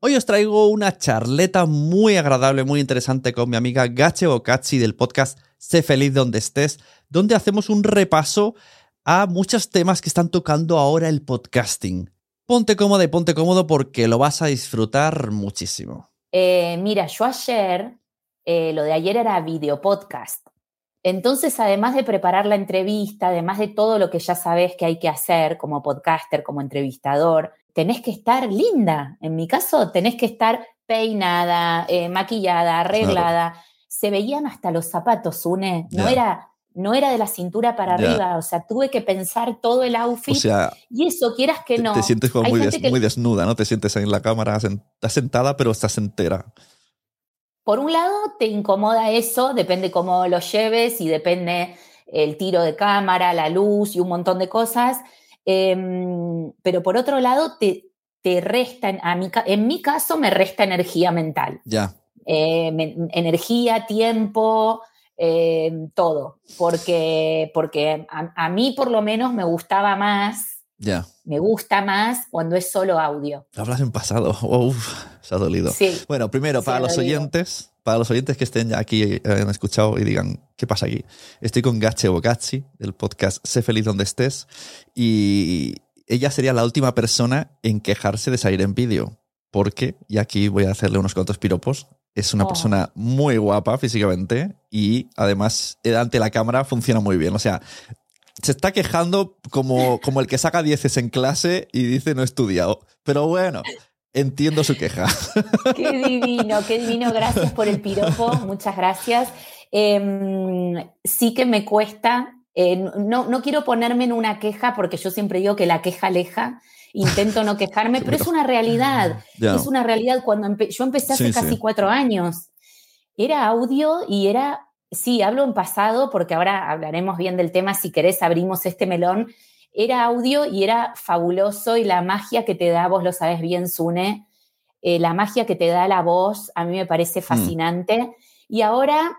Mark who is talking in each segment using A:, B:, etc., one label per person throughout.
A: Hoy os traigo una charleta muy agradable, muy interesante con mi amiga Gache Bocacci del podcast Sé feliz donde estés, donde hacemos un repaso a muchos temas que están tocando ahora el podcasting. Ponte cómodo y ponte cómodo porque lo vas a disfrutar muchísimo.
B: Eh, mira, yo ayer, eh, lo de ayer era video podcast. Entonces, además de preparar la entrevista, además de todo lo que ya sabes que hay que hacer como podcaster, como entrevistador, tenés que estar linda. En mi caso, tenés que estar peinada, eh, maquillada, arreglada. Se veían hasta los zapatos, Une. No era no era de la cintura para arriba, o sea, tuve que pensar todo el outfit. O sea, y eso, quieras que no.
A: Te sientes como muy, muy, desnuda, ¿no? Te sientes en la cámara, estás sentada, pero estás entera.
B: Por un lado, te incomoda eso, depende cómo lo lleves y depende el tiro de cámara, la luz y un montón de cosas. Em, pero por otro lado, te, te resta, en mi caso, me resta energía mental.
A: Ya.
B: Em, energía, tiempo, em, todo. Porque, porque a, mí, por lo menos, me gustaba más.
A: Ya.
B: Me gusta más cuando es solo audio.
A: Hablas en pasado. Uf se ha dolido. Bueno, primero, para los oyentes, para los oyentes que estén aquí, eh, han escuchado y digan, ¿qué pasa aquí? Estoy con Gache Bocacci, del podcast Sé feliz donde estés, y ella sería la última persona en quejarse de salir en vídeo, porque, y aquí voy a hacerle unos cuantos piropos, es una oh. persona muy guapa físicamente y además ante la cámara funciona muy bien. O sea, se está quejando como, como el que saca dieces en clase y dice no he estudiado. Pero bueno, Entiendo su queja.
B: Qué divino, qué divino. Gracias por el piropo. Muchas gracias. Em, sí que me cuesta. Eh, no, no quiero ponerme en una queja porque yo siempre digo que la queja aleja. Intento no quejarme, pero es una realidad. Es una realidad. Cuando yo empecé hace casi cuatro años, era audio y era, sí, hablo en pasado porque ahora hablaremos bien del tema. Si querés, abrimos este melón era audio y era fabuloso y la magia que te da, vos lo sabes bien, Sune, eh, la magia que te da la voz a mí me parece mm. fascinante. Y ahora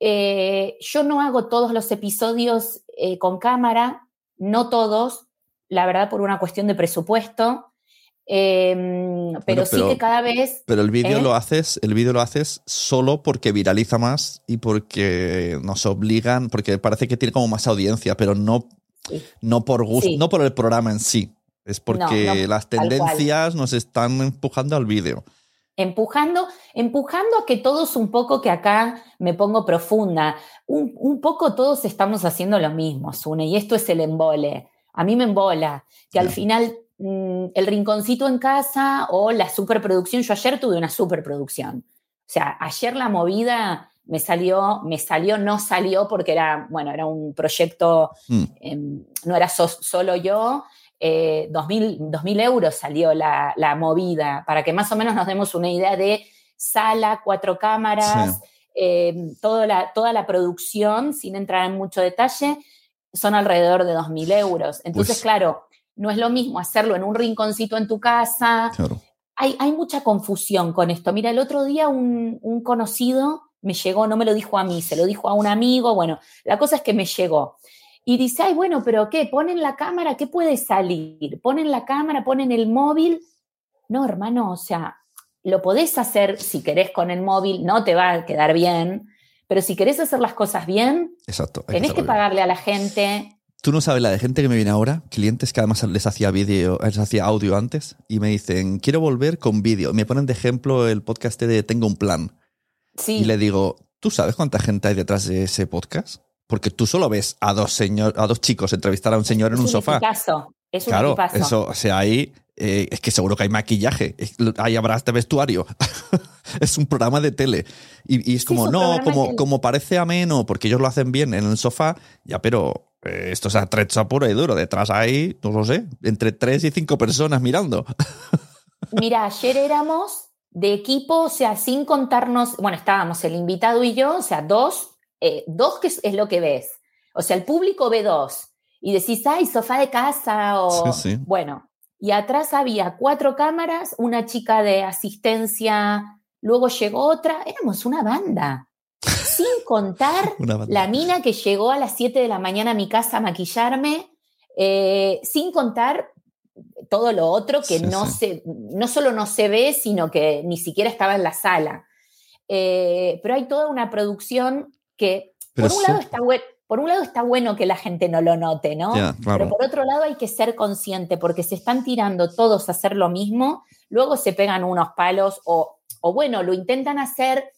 B: eh, yo no hago todos los episodios eh, con cámara, no todos, la verdad por una cuestión de presupuesto. Em, pero, sí que cada vez.
A: Pero el vídeo lo haces, el vídeo lo haces solo porque viraliza más y porque nos obligan, porque parece que tiene como más audiencia, pero no no por gusto, no por el programa en sí. Es porque las tendencias nos están empujando al vídeo.
B: Empujando, empujando a que todos un poco, que acá me pongo profunda, un, poco todos estamos haciendo lo mismo, Sune, y esto es el embole. A mí me embola, que al final mm, el rinconcito en casa o la superproducción, yo ayer tuve una superproducción. O sea, ayer la movida me salió, me salió, no salió porque era, bueno, era un proyecto, mm. em, no era solo yo, eh, 2.000 euros salió la, movida, para que más o menos nos demos una idea de sala, cuatro cámaras, em, toda, la, toda la producción, sin entrar en mucho detalle, son alrededor de 2.000 euros. Entonces, claro, no es lo mismo hacerlo en un rinconcito en tu casa. Hay, hay, mucha confusión con esto. Mira, el otro día un, un conocido me llegó, no me lo dijo a mí, se lo dijo a un amigo, bueno, la cosa es que me llegó. Y dice, ay, bueno, pero ¿qué? Ponen la cámara, ¿qué puede salir? Ponen la cámara, ponen el móvil. No, hermano, o sea, lo podés hacer si querés con el móvil, no te va a quedar bien, pero si querés hacer las cosas bien,
A: Exacto,
B: tenés que, pagarle a la gente.
A: Tú no sabes la de gente que me viene ahora, clientes que además les hacía vídeo, les hacía audio antes y me dicen, quiero volver con vídeo. Me ponen de ejemplo el podcast de Tengo un plan. Y le digo, ¿tú sabes cuánta gente hay detrás de ese podcast? Porque tú solo ves a dos, señor, a dos chicos entrevistar a un señor en un, sofá.
B: Es
A: un claro, eso, o sea, ahí eh, es que seguro que hay maquillaje, ahí habrá este vestuario. es un programa de tele. Y, es como, no, como, como parece ameno, porque ellos lo hacen bien en el sofá, ya, pero eh, esto es atrecha puro y duro. Detrás hay, no lo sé, entre tres y cinco personas mirando.
B: Mira, ayer éramos de equipo, o sea, sin contarnos, bueno, estábamos el invitado y yo, o sea, dos, eh, dos que es, lo que ves. O sea, el público ve dos y decís, ay, sofá de casa o... Bueno, y atrás había cuatro cámaras, una chica de asistencia, luego llegó otra, éramos una banda. Sin contar la mina que llegó a las 7 de la mañana a mi casa a maquillarme, eh, sin contar todo lo otro que no, Se, no solo no se ve, sino que ni siquiera estaba en la sala. Eh, pero hay toda una producción que, por un, lado está por un lado está bueno que la gente no lo note, ¿no? Pero por otro lado hay que ser consciente porque se están tirando todos a hacer lo mismo, luego se pegan unos palos o, o bueno, lo intentan hacer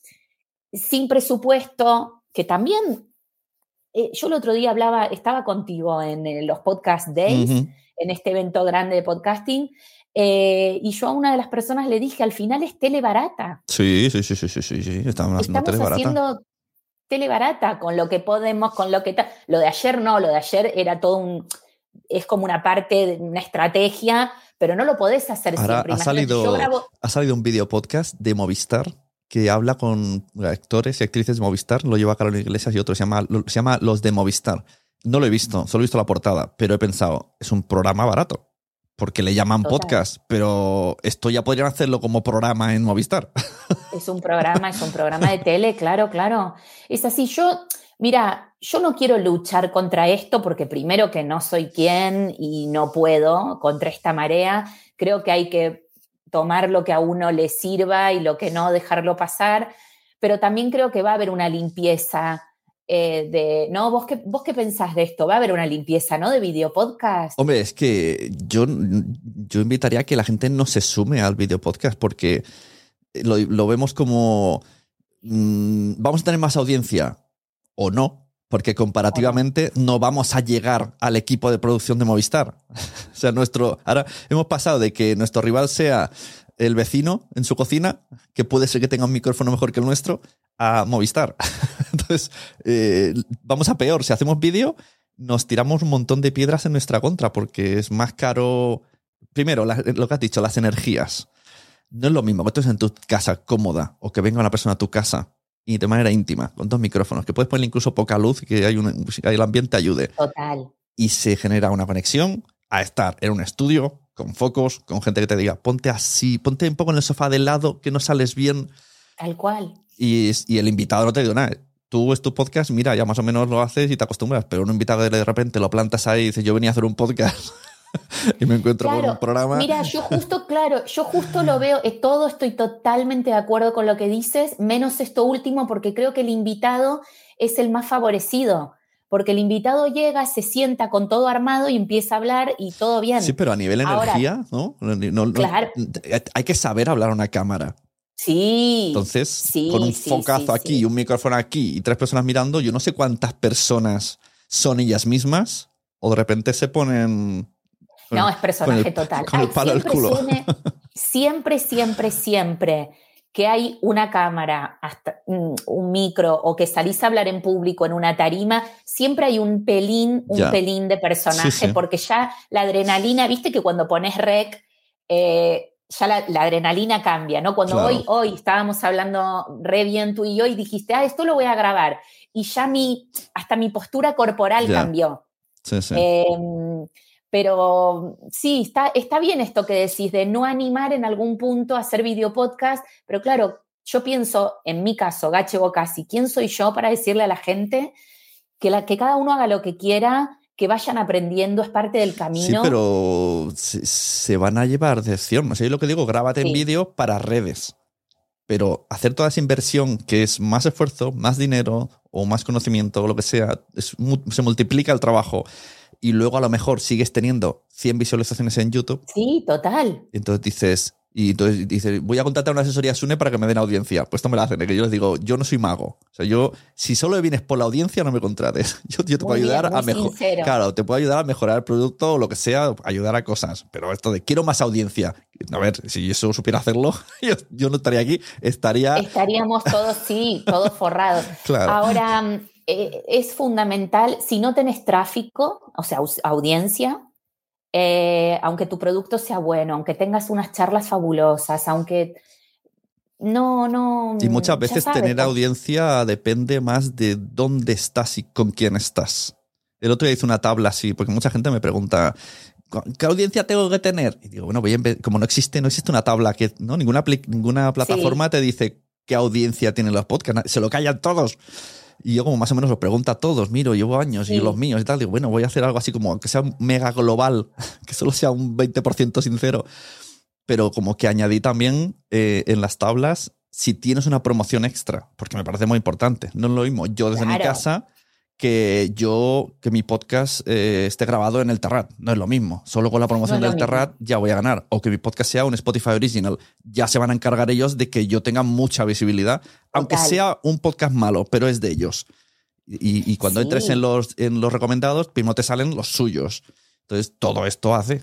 B: sin presupuesto, que también eh, yo el otro día hablaba, estaba contigo en, los podcast days, en este evento grande de podcasting, eh, y yo a una de las personas le dije, al final es tele barata.
A: Sí, sí, sí, sí, sí, sí, estamos
B: haciendo tele barata. haciendo tele barata con lo que podemos, con lo que... Lo de ayer no, lo de ayer era todo un... Es como una parte, de una estrategia, pero no lo podés hacer siempre.
A: Ha salido, ha salido un video podcast de Movistar que habla con actores y actrices de Movistar, lo lleva Carolina Iglesias y otro, se llama, se llama Los de Movistar. No lo he visto, solo he visto la portada, pero he pensado, es un programa barato, porque le llaman podcast, pero esto ya podrían hacerlo como programa en Movistar.
B: Es un programa, es un programa de tele, claro, claro. Es así, yo, mira, yo no quiero luchar contra esto porque primero que no soy quien y no puedo contra esta marea, creo que hay que tomar lo que a uno le sirva y lo que no, dejarlo pasar, pero también creo que va a haber una limpieza eh, de, ¿no? ¿Vos qué, ¿Vos qué pensás de esto? Va a haber una limpieza, ¿no? De video podcast.
A: Hombre, es que yo, yo invitaría a que la gente no se sume al video podcast porque lo, vemos como, mm, vamos a tener más audiencia o no, porque comparativamente no vamos a llegar al equipo de producción de Movistar. o sea, nuestro. Ahora hemos pasado de que nuestro rival sea el vecino en su cocina, que puede ser que tenga un micrófono mejor que el nuestro, a Movistar. Entonces, eh, vamos a peor. Si hacemos vídeo, nos tiramos un montón de piedras en nuestra contra, porque es más caro. Primero, lo que has dicho, las energías. No es lo mismo que estés en tu casa cómoda o que venga una persona a tu casa y de manera íntima, con dos micrófonos, que puedes poner incluso poca luz y que hay un, el ambiente ayude.
B: Total.
A: Y se genera una conexión a estar en un estudio, con focos, con gente que te diga, ponte así, ponte un poco en el sofá del lado, que no sales bien.
B: Tal cual.
A: Y, y el invitado no te dice nada. Tú es tu podcast, mira, ya más o menos lo haces y te acostumbras, pero un invitado de repente lo plantas ahí y dices, yo venía a hacer un podcast. y me encuentro con un programa.
B: Mira, yo justo, claro, yo justo lo veo, eh, todo estoy totalmente de acuerdo con lo que dices, menos esto último, porque creo que el invitado es el más favorecido. Porque el invitado llega, se sienta con todo armado y empieza a hablar y todo bien.
A: Sí, pero a nivel energía, ¿no? claro. hay que saber hablar a una cámara.
B: Sí.
A: Entonces, con un focazo aquí y un micrófono aquí y tres personas mirando, yo no sé cuántas personas son ellas mismas o de repente se ponen
B: no, es personaje total. siempre, siempre, siempre que hay una cámara, hasta un micro o que salís a hablar en público en una tarima, siempre hay un pelín, un pelín de personaje, porque ya la adrenalina, viste que cuando pones rec, eh, ya la, adrenalina cambia, ¿no? Cuando hoy, hoy estábamos hablando re bien tú y yo y dijiste, ah, esto lo voy a grabar, y ya mi, hasta mi postura corporal cambió. Sí, sí. Pero sí, está, está bien esto que decís de no animar en algún punto a hacer video podcast, pero claro, yo pienso, en mi caso, Gache Bocasi, ¿quién soy yo para decirle a la gente que, la, que cada uno haga lo que quiera, que vayan aprendiendo, es parte del camino? Sí,
A: pero se, van a llevar de acción. O sea, yo lo que digo, grábate en vídeo para redes. Pero hacer toda esa inversión, que es más esfuerzo, más dinero o más conocimiento o lo que sea, se multiplica el trabajo y luego a lo mejor sigues teniendo 100 visualizaciones en YouTube.
B: Sí, total.
A: Entonces dices, y entonces dices, voy a contratar una asesoría Sune para que me den audiencia. Pues esto me la hacen, que yo les digo, yo no soy mago. O sea, yo, si solo vienes por la audiencia, no me contrates. Yo, te puedo ayudar a mejorar. Claro, te puedo ayudar a mejorar el producto o lo que sea, ayudar a cosas. Pero esto de quiero más audiencia. A ver, si eso supiera hacerlo, yo, no estaría aquí, estaría.
B: Estaríamos todos, sí, todos forrados. Claro. Ahora eh, es fundamental, si no tenés tráfico, o sea, audiencia, eh, aunque tu producto sea bueno, aunque tengas unas charlas fabulosas, aunque no, no.
A: Y muchas veces tener audiencia depende más de dónde estás y con quién estás. El otro día hice una tabla así, porque mucha gente me pregunta, ¿qué audiencia tengo que tener? Y digo, bueno, como no existe, no existe una tabla que, ¿no? Ninguna, ninguna plataforma te dice qué audiencia tienen los podcasts, se lo callan todos. Y yo como más o menos lo pregunto a todos, miro, llevo años y los míos y tal, digo, bueno, voy a hacer algo así como que sea mega global, que solo sea un 20% sincero, pero como que añadí también eh, en las tablas si tienes una promoción extra, porque me parece muy importante. No es lo mismo yo desde mi casa que yo, que mi podcast eh, esté grabado en el Terrat. No es lo mismo. Solo con la promoción del Terrat ya voy a ganar. O que mi podcast sea un Spotify Original. Ya se van a encargar ellos de que yo tenga mucha visibilidad, aunque sea un podcast malo, pero es de ellos. Y, cuando entres en los, en los recomendados, primero te salen los suyos. Entonces, todo esto hace.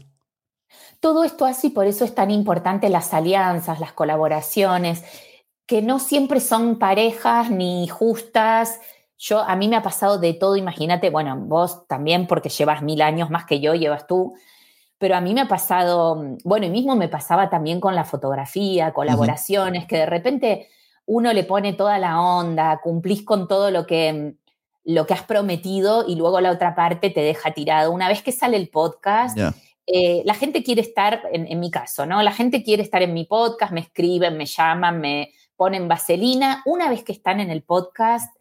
B: Todo esto hace y por eso es tan importante las alianzas, las colaboraciones, que no siempre son parejas ni justas yo, a mí me ha pasado de todo, imagínate, bueno, vos también porque llevas mil años más que yo, llevas tú, pero a mí me ha pasado, bueno, y mismo me pasaba también con la fotografía, colaboraciones, que de repente uno le pone toda la onda, cumplís con todo lo que, lo que has prometido y luego la otra parte te deja tirado. Una vez que sale el podcast, eh, la gente quiere estar, en, en, mi caso, ¿no? La gente quiere estar en mi podcast, me escriben, me llaman, me ponen vaselina. Una vez que están en el podcast,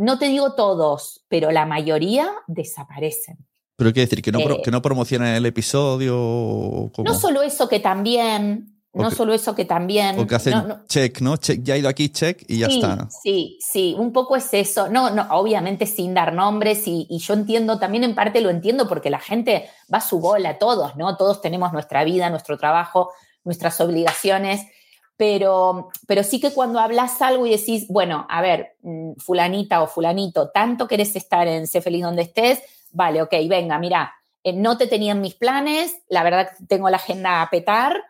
B: no te digo todos, pero la mayoría desaparecen.
A: Pero quiere decir que no, eh, que no promocionan el episodio.
B: No solo eso, que también. no solo eso, que también.
A: Porque hacen check, ¿no? Check, ya ha ido aquí, check y ya está.
B: Sí, sí, un poco es eso. No, no, obviamente sin dar nombres y, y, yo entiendo, también en parte lo entiendo porque la gente va a su bola, todos, ¿no? Todos tenemos nuestra vida, nuestro trabajo, nuestras obligaciones pero, pero sí que cuando hablas algo y decís, bueno, a ver, mm, fulanita o fulanito, tanto querés estar en Sé feliz donde estés, vale, ok, venga, mira, eh, no te tenían mis planes, la verdad que tengo la agenda a petar,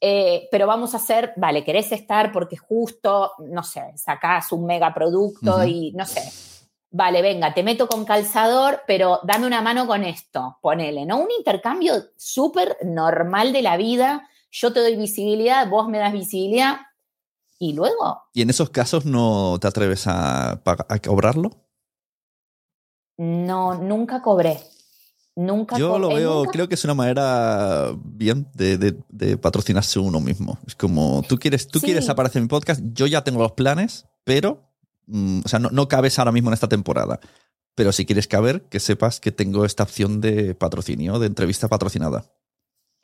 B: eh, pero vamos a hacer, vale, querés estar porque justo, no sé, sacás un megaproducto y no sé, vale, venga, te meto con calzador, pero dame una mano con esto, ponele, ¿no? Un intercambio súper normal de la vida yo te doy visibilidad, vos me das visibilidad y luego.
A: ¿Y en esos casos no te atreves a, cobrarlo?
B: No, nunca cobré. Nunca
A: Yo lo veo,
B: nunca...
A: creo que es una manera bien de, patrocinarse uno mismo. Es como, tú quieres, tú quieres aparecer en mi podcast, yo ya tengo los planes, pero, mm, o sea, no, no cabes ahora mismo en esta temporada. Pero si quieres caber, que sepas que tengo esta opción de patrocinio, de entrevista patrocinada.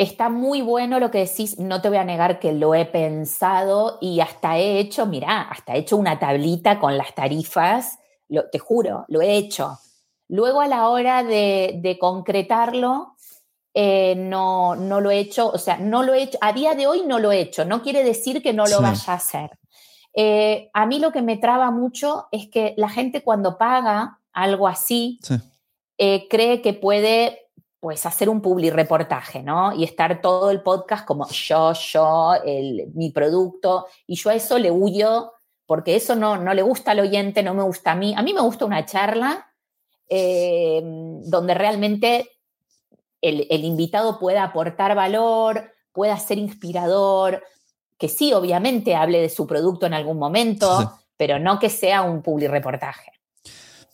B: Está muy bueno lo que decís, no te voy a negar que lo he pensado y hasta he hecho, mirá, hasta he hecho una tablita con las tarifas, lo, te juro, lo he hecho. Luego a la hora de, concretarlo, eh, no, no lo he hecho, o sea, no lo he hecho, a día de hoy no lo he hecho, no quiere decir que no lo vaya a hacer. Eh, a mí lo que me traba mucho es que la gente cuando paga algo así, eh, cree que puede pues hacer un publi reportaje, ¿no? Y estar todo el podcast como yo, yo, mi producto, y yo a eso le huyo porque eso no, no le gusta al oyente, no me gusta a mí. A mí me gusta una charla eh, donde realmente el, invitado pueda aportar valor, pueda ser inspirador, que sí, obviamente hable de su producto en algún momento, pero no que sea un publi reportaje.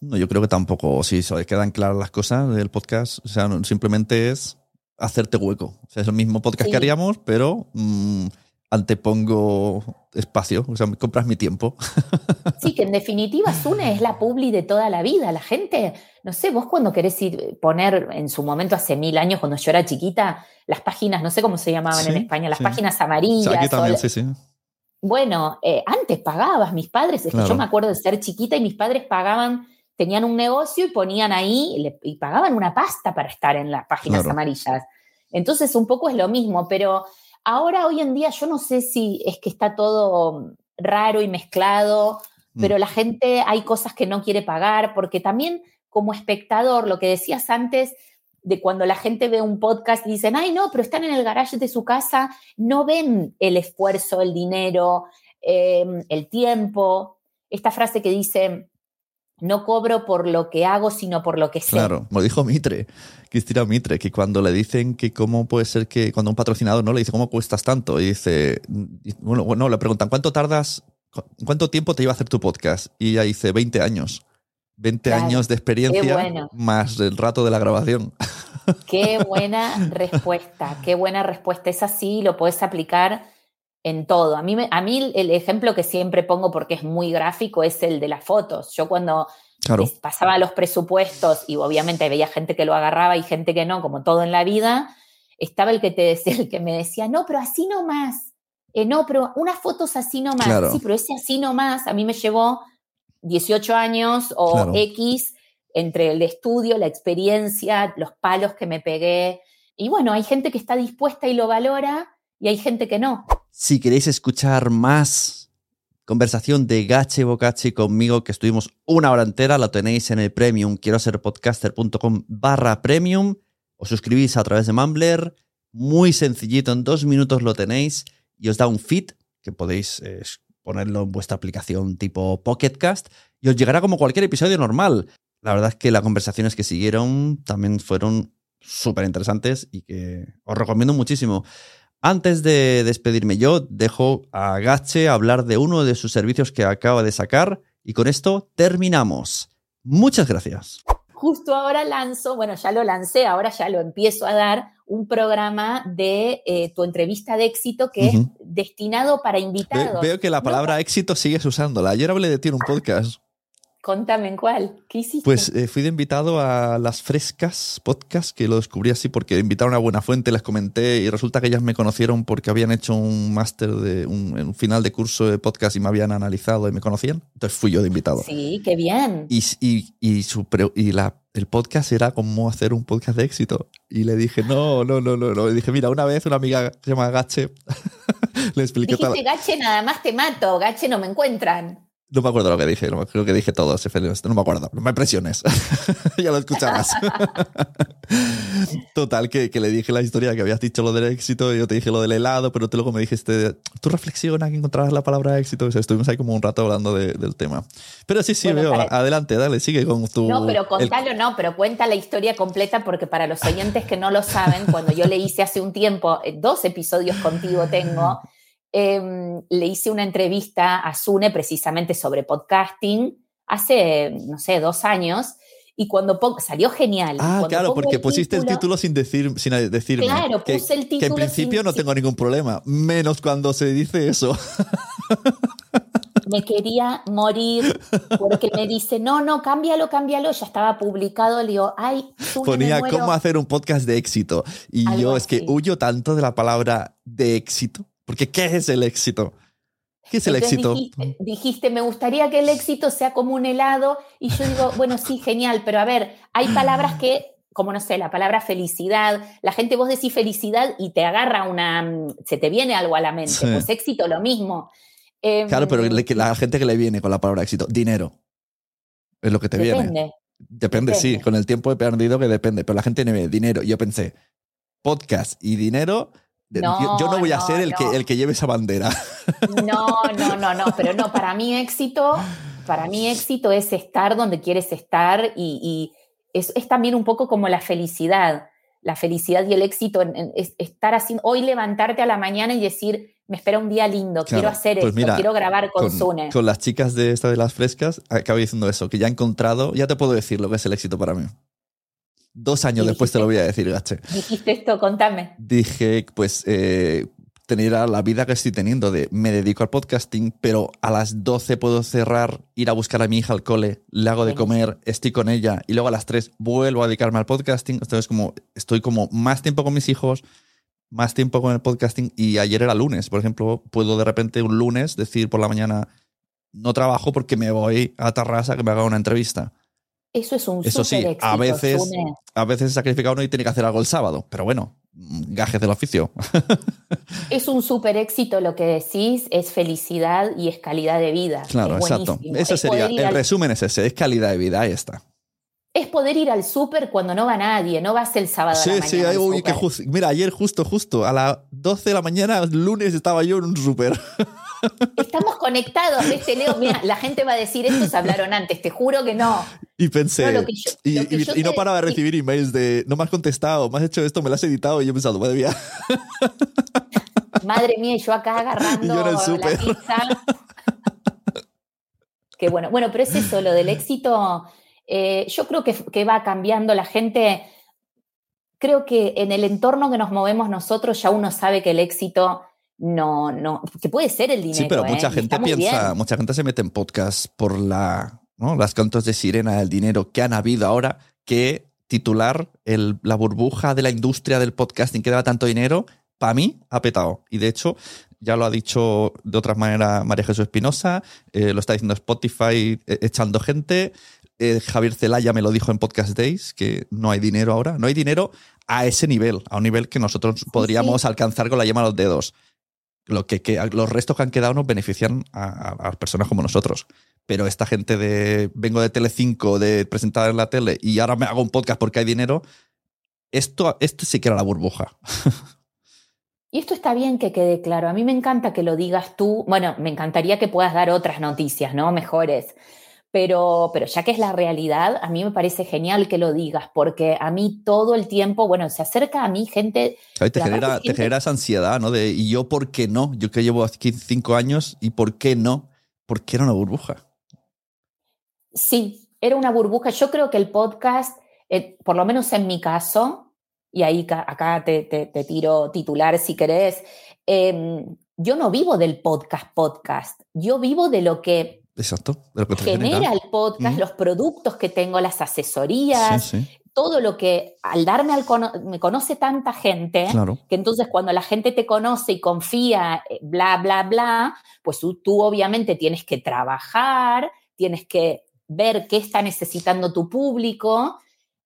A: No, yo creo que tampoco, si quedan claras las cosas del podcast, o sea, simplemente es hacerte hueco. O sea, es el mismo podcast que haríamos, pero mm, antepongo espacio, o sea, me compras mi tiempo.
B: Sí, que en definitiva Sune es la publi de toda la vida. La gente, no sé, vos cuando querés ir, poner en su momento hace mil años, cuando yo era chiquita, las páginas, no sé cómo se llamaban en España, las páginas amarillas.
A: aquí también, sí, sí.
B: Bueno, eh, antes pagabas, mis padres, es que yo me acuerdo de ser chiquita y mis padres pagaban tenían un negocio y ponían ahí y, pagaban una pasta para estar en las páginas amarillas. Entonces, un poco es lo mismo, pero ahora, hoy en día, yo no sé si es que está todo raro y mezclado, mm. pero la gente hay cosas que no quiere pagar, porque también como espectador, lo que decías antes, de cuando la gente ve un podcast y dicen, ay, no, pero están en el garage de su casa, no ven el esfuerzo, el dinero, em, el tiempo. Esta frase que dice, no cobro por lo que hago, sino por lo que sé.
A: Claro, como dijo Mitre, Cristina Mitre, que cuando le dicen que cómo puede ser que cuando un patrocinador no le dice cómo cuestas tanto, y dice, bueno, bueno, le preguntan, ¿cuánto tardas, cuánto tiempo te iba a hacer tu podcast? Y ella dice, 20 años. 20 años de experiencia más el rato de la grabación.
B: Qué buena respuesta, qué buena respuesta. Es así, lo puedes aplicar en todo. A mí, a mí el ejemplo que siempre pongo porque es muy gráfico es el de las fotos. Yo cuando pasaba los presupuestos y obviamente veía gente que lo agarraba y gente que no, como todo en la vida, estaba el que te decía, el que me decía, no, pero así no más. Eh, no, pero unas fotos así nomás. Sí, pero ese así nomás a mí me llevó 18 años o X entre el estudio, la experiencia, los palos que me pegué. Y bueno, hay gente que está dispuesta y lo valora y hay gente que no.
A: Si queréis escuchar más conversación de Gache Bocachi conmigo, que estuvimos una hora entera, lo tenéis en el premium, quiero ser podcaster.com barra premium. Os suscribís a través de Mumbler, muy sencillito, en dos minutos lo tenéis y os da un feed que podéis eh, ponerlo en vuestra aplicación tipo Pocketcast y os llegará como cualquier episodio normal. La verdad es que las conversaciones que siguieron también fueron súper interesantes y que os recomiendo muchísimo. Antes de despedirme yo, dejo a Gache hablar de uno de sus servicios que acaba de sacar y con esto terminamos. Muchas gracias.
B: Justo ahora lanzo, bueno, ya lo lancé, ahora ya lo empiezo a dar, un programa de eh, tu entrevista de éxito que es destinado para invitados.
A: veo que la palabra éxito sigues usándola. Ayer hablé de ti en un podcast.
B: Contame en cuál. ¿Qué hiciste?
A: Pues eh, fui de invitado a Las Frescas Podcast, que lo descubrí así porque invitaron a Buena Fuente, les comenté y resulta que ellas me conocieron porque habían hecho un máster de un, final de curso de podcast y me habían analizado y me conocían. Entonces fui yo de invitado.
B: Sí, qué bien.
A: Y, y, y, su y la, el podcast era cómo hacer un podcast de éxito. Y le dije, no, no, no, no. no. Le dije, mira, una vez una amiga se llama Gache le expliqué
B: Dijiste, Gache, nada más te mato. Gache no me encuentran.
A: No me acuerdo lo que dije, creo que dije todo, no me acuerdo, no me presiones, ya lo escuchabas. Total, que, le dije la historia que habías dicho lo del éxito, y yo te dije lo del helado, pero tú luego me dijiste, tú reflexiona que encontrarás la palabra éxito, o sea, estuvimos ahí como un rato hablando del tema. Pero sí, sí, veo, adelante, dale, sigue con tu...
B: No, pero contalo, no, pero cuenta la historia completa porque para los oyentes que no lo saben, cuando yo le hice hace un tiempo, eh, dos episodios contigo tengo, Em, le hice una entrevista a Sune precisamente sobre podcasting hace, no sé, dos años. Y cuando salió genial.
A: Ah, claro, porque pusiste el título sin decir, sin decirme.
B: Claro, puse el título.
A: Que en principio no tengo ningún problema, menos cuando se dice eso.
B: Me quería morir porque me dice, no, no, cámbialo, cámbialo. Ya estaba publicado. Le digo, ay,
A: Ponía cómo hacer un podcast de éxito. Y yo es que huyo tanto de la palabra de éxito porque ¿qué es el éxito? ¿Qué es el éxito?
B: Dijiste, me gustaría que el éxito sea como un helado. Y yo digo, bueno, sí, genial, pero a ver, hay palabras que, como no sé, la palabra felicidad. La gente, vos decís felicidad y te agarra una. Se te viene algo a la mente. Pues éxito, lo mismo.
A: claro, pero em, la gente que le viene con la palabra éxito, dinero. Es lo que te viene. Depende, depende, sí. Con el tiempo he perdido que depende. Pero la gente me ve dinero. Yo pensé, podcast y dinero yo, no voy a ser el, que, el que lleve esa bandera.
B: No, no, no, no, pero no, para mí éxito, para mí éxito es estar donde quieres estar y, es, también un poco como la felicidad, la felicidad y el éxito, es estar así, hoy levantarte a la mañana y decir, me espera un día lindo, quiero hacer pues esto, quiero grabar con, con Sune.
A: Con las chicas de esta de las frescas, acabo diciendo eso, que ya he encontrado, ya te puedo decir lo que es el éxito para mí. Dos años después te lo voy a decir, Gache.
B: Dijiste esto, contame.
A: Dije, pues, eh, tener la vida que estoy teniendo de me dedico al podcasting, pero a las 12 puedo cerrar, ir a buscar a mi hija al cole, le hago de comer, estoy con ella y luego a las 3 vuelvo a dedicarme al podcasting. Entonces, como estoy como más tiempo con mis hijos, más tiempo con el podcasting y ayer era lunes, por ejemplo, puedo de repente un lunes decir por la mañana no trabajo porque me voy a Tarrasa que me haga una entrevista.
B: Eso es un
A: Eso sí, a veces, a veces sacrifica uno y tiene que hacer algo el sábado, pero bueno, gajes del oficio.
B: es un súper éxito lo que decís, es felicidad y es calidad de vida.
A: Claro, exacto. Eso sería, el resumen es ese, es calidad de vida, ahí está.
B: Es poder ir al súper cuando no va nadie, no vas el sábado sí, a la mañana.
A: Sí, sí, mira, ayer justo, justo, a las 12 de la mañana, lunes, estaba yo en un súper.
B: Estamos conectados, este Leo? Mira, la gente va a decir, estos hablaron antes, te juro que no.
A: Y pensé, y, no paraba de recibir emails de, no me has contestado, me has hecho esto, me lo has editado, y yo he pensado, madre mía.
B: Madre mía, y yo acá agarrando la pizza. Qué bueno. Bueno, pero es eso, lo del éxito, eh, yo creo que, que va cambiando la gente. Creo que en el entorno que nos movemos nosotros ya uno sabe que el éxito no, no, que puede ser el dinero.
A: Sí, pero mucha
B: ¿eh?
A: gente piensa, mucha gente se mete en podcast por la, ¿no? las cantos de sirena del dinero que han habido ahora, que titular el, la burbuja de la industria del podcasting que da tanto dinero, para mí ha petado. Y de hecho, ya lo ha dicho de otra manera María Jesús Espinosa, eh, lo está diciendo Spotify eh, echando gente. Eh, Javier Celaya me lo dijo en Podcast Days, que no hay dinero ahora. No hay dinero a ese nivel, a un nivel que nosotros podríamos alcanzar con la yema a los dedos. Lo que, los restos que han quedado nos benefician a, a, personas como nosotros. Pero esta gente de vengo de Telecinco, de presentar en la tele y ahora me hago un podcast porque hay dinero, esto, esto sí que era la burbuja.
B: Y esto está bien que quede claro. A mí me encanta que lo digas tú. Bueno, me encantaría que puedas dar otras noticias, ¿no? Mejores. Pero, pero ya que es la realidad, a mí me parece genial que lo digas, porque a mí todo el tiempo, bueno, se acerca a mí gente...
A: te, genera, te genera esa ansiedad, ¿no? De, ¿y yo por qué no? Yo que llevo aquí cinco años, ¿y por qué no? Porque era una burbuja.
B: Sí, era una burbuja. Yo creo que el podcast, eh, por lo menos en mi caso, y ahí acá te, te, tiro titular si querés, em, yo no vivo del podcast podcast, yo vivo de lo que
A: Exacto.
B: genera el podcast, los productos que tengo, las asesorías, todo lo que al darme al me conoce tanta gente, que entonces cuando la gente te conoce y confía, eh, bla, bla, bla, pues tú, obviamente tienes que trabajar, tienes que ver qué está necesitando tu público.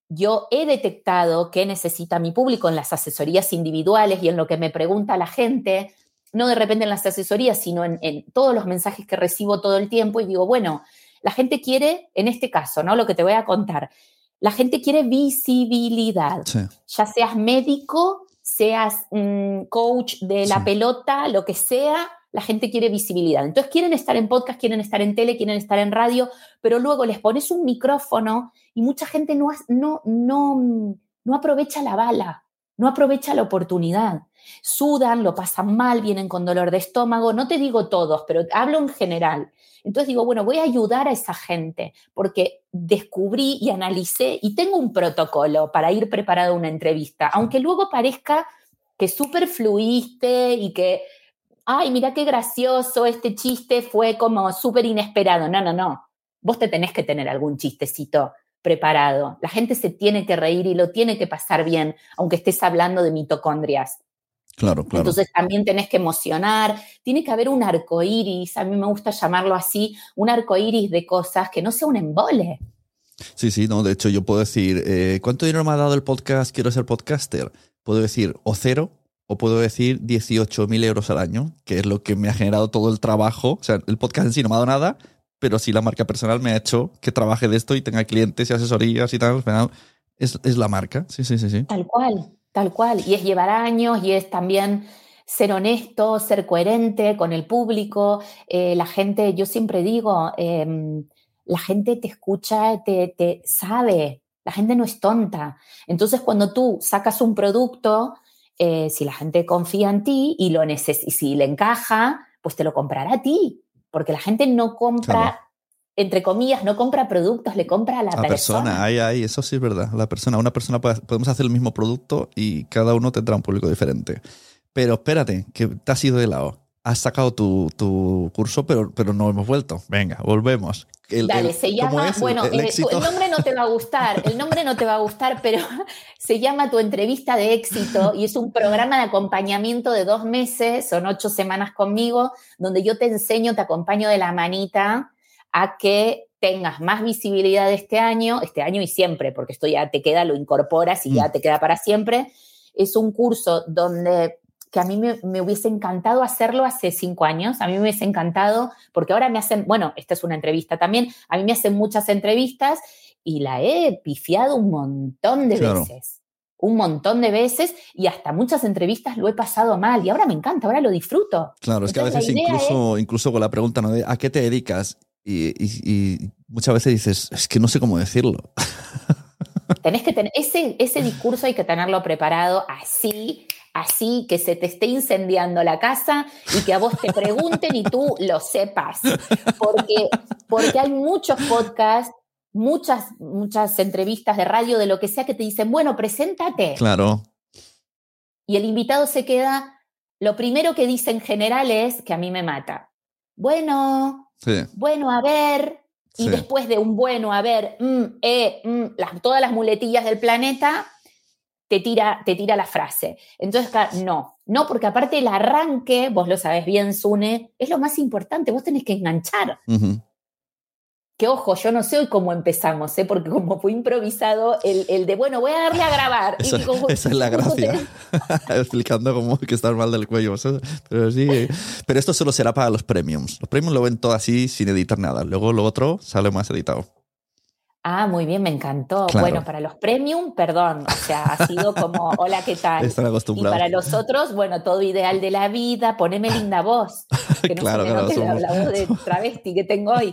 B: Yo he detectado qué necesita mi público en las asesorías individuales y en lo que me pregunta la gente no de repente en las asesorías, sino en, todos los mensajes que recibo todo el tiempo y digo, bueno, la gente quiere, en este caso, ¿no? Lo que te voy a contar, la gente quiere visibilidad, ya seas médico, seas mm, coach de la pelota, lo que sea, la gente quiere visibilidad. Entonces quieren estar en podcast, quieren estar en tele, quieren estar en radio, pero luego les pones un micrófono y mucha gente no, no, no, no aprovecha la bala, no aprovecha la oportunidad sudan, lo pasan mal, vienen con dolor de estómago, no te digo todos, pero hablo en general. Entonces digo, bueno, voy a ayudar a esa gente porque descubrí y analicé y tengo un protocolo para ir preparado a una entrevista, aunque luego parezca que súper fluiste y que, ay, mira qué gracioso, este chiste fue como súper inesperado. No, no, no. Vos te tenés que tener algún chistecito preparado. La gente se tiene que reír y lo tiene que pasar bien, aunque estés hablando de mitocondrias.
A: Claro, claro.
B: Entonces también tenés que emocionar, tiene que haber un arco iris, a mí me gusta llamarlo así, un arco iris de cosas que no sea un embole.
A: Sí, sí, no, de hecho yo puedo decir, eh, ¿cuánto dinero me ha dado el podcast? Quiero ser podcaster. Puedo decir o cero o puedo decir 18.000 euros al año, que es lo que me ha generado todo el trabajo. O sea, el podcast en sí no me ha dado nada, pero sí la marca personal me ha hecho que trabaje de esto y tenga clientes y asesorías y tal. Es, es la marca, sí, sí, sí, sí.
B: Tal cual. Tal cual, y es llevar años y es también ser honesto, ser coherente con el público. Eh, la gente, yo siempre digo, em, la gente te escucha, te, te, sabe, la gente no es tonta. Entonces, cuando tú sacas un producto, eh, si la gente confía en ti y lo y si le encaja, pues te lo comprará a ti, porque la gente no compra entre comillas, no compra productos, le compra a la,
A: la persona. Ahí, ahí, eso sí es verdad. La persona, una persona podemos hacer el mismo producto y cada uno tendrá un público diferente. Pero espérate, que te has ido de lado. Has sacado tu, tu curso, pero, pero no hemos vuelto. Venga, volvemos.
B: Dale, se llama, bueno, el, el, nombre no te va a gustar, el nombre no te va a gustar, pero se llama Tu entrevista de éxito y es un programa de acompañamiento de dos meses, son ocho semanas conmigo, donde yo te enseño, te acompaño de la manita a que tengas más visibilidad este año, este año y siempre, porque esto ya te queda, lo incorporas y ya mm. te queda para siempre. Es un curso donde que a mí me, hubiese encantado hacerlo hace cinco años, a mí me hubiese encantado, porque ahora me hacen, bueno, esta es una entrevista también, a mí me hacen muchas entrevistas y la he pifiado un montón de veces un montón de veces y hasta muchas entrevistas lo he pasado mal y ahora me encanta, ahora lo disfruto.
A: Claro, es que a veces incluso, incluso con la pregunta ¿no? de ¿a qué te dedicas? Y, muchas veces dices, es que no sé cómo decirlo.
B: Tenés que tener, ese, ese discurso hay que tenerlo preparado así, así, que se te esté incendiando la casa y que a vos te pregunten y tú lo sepas. Porque, porque hay muchos podcasts, muchas, muchas entrevistas de radio, de lo que sea, que te dicen, bueno, preséntate.
A: Claro.
B: Y el invitado se queda, lo primero que dice en general es que a mí me mata. Bueno, bueno, a ver, y después de un bueno, a ver, mm, eh, mm, todas las muletillas del planeta, te tira, te tira la frase. Entonces, no, no, porque aparte el arranque, vos lo sabes bien, Sune, es lo más importante, vos tenés que enganchar. Que ojo, yo no sé hoy cómo empezamos, ¿eh? porque como fue improvisado, el, de, bueno, voy a darle a grabar.
A: esa, es la gracia, explicando cómo que estás mal del cuello. Pero sí, pero esto solo será para los premiums. Los premiums lo ven todo así, sin editar nada. Luego lo otro sale más editado.
B: Ah, muy bien, me encantó. Bueno, para los premium, perdón, o sea, ha sido como, hola, ¿qué tal?
A: Están acostumbrados.
B: Y para los otros, bueno, todo ideal de la vida, poneme linda voz. Que no claro, claro, somos... la, voz de travesti que tengo hoy.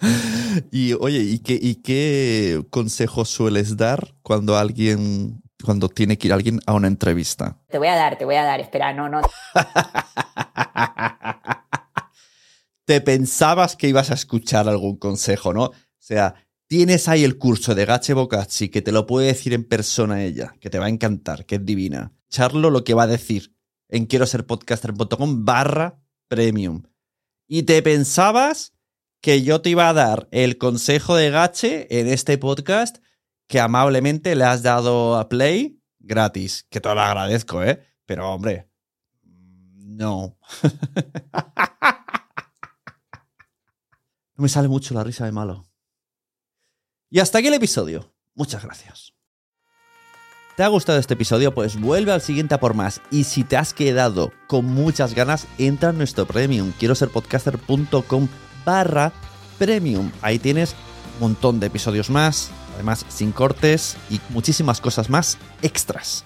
A: y oye, ¿y qué, ¿y qué consejos sueles dar cuando alguien, cuando tiene que ir alguien a una entrevista?
B: Te voy a dar, te voy a dar, espera, no, no.
A: Te pensabas que ibas a escuchar algún consejo, ¿no? O sea, tienes ahí el curso de Gache Bocacci que te lo puede decir en persona ella, que te va a encantar, que es divina. Charlo lo que va a decir en quiero ser podcaster.com barra premium. Y te pensabas que yo te iba a dar el consejo de Gache en este podcast que amablemente le has dado a Play gratis, que te lo agradezco, ¿eh? Pero hombre, no. No me sale mucho la risa de malo. Y hasta aquí el episodio. Muchas gracias. ¿Te ha gustado este episodio? Pues vuelve al siguiente a por más. Y si te has quedado con muchas ganas, entra en nuestro premium. Quiero ser podcaster.com barra premium. Ahí tienes un montón de episodios más, además sin cortes y muchísimas cosas más extras.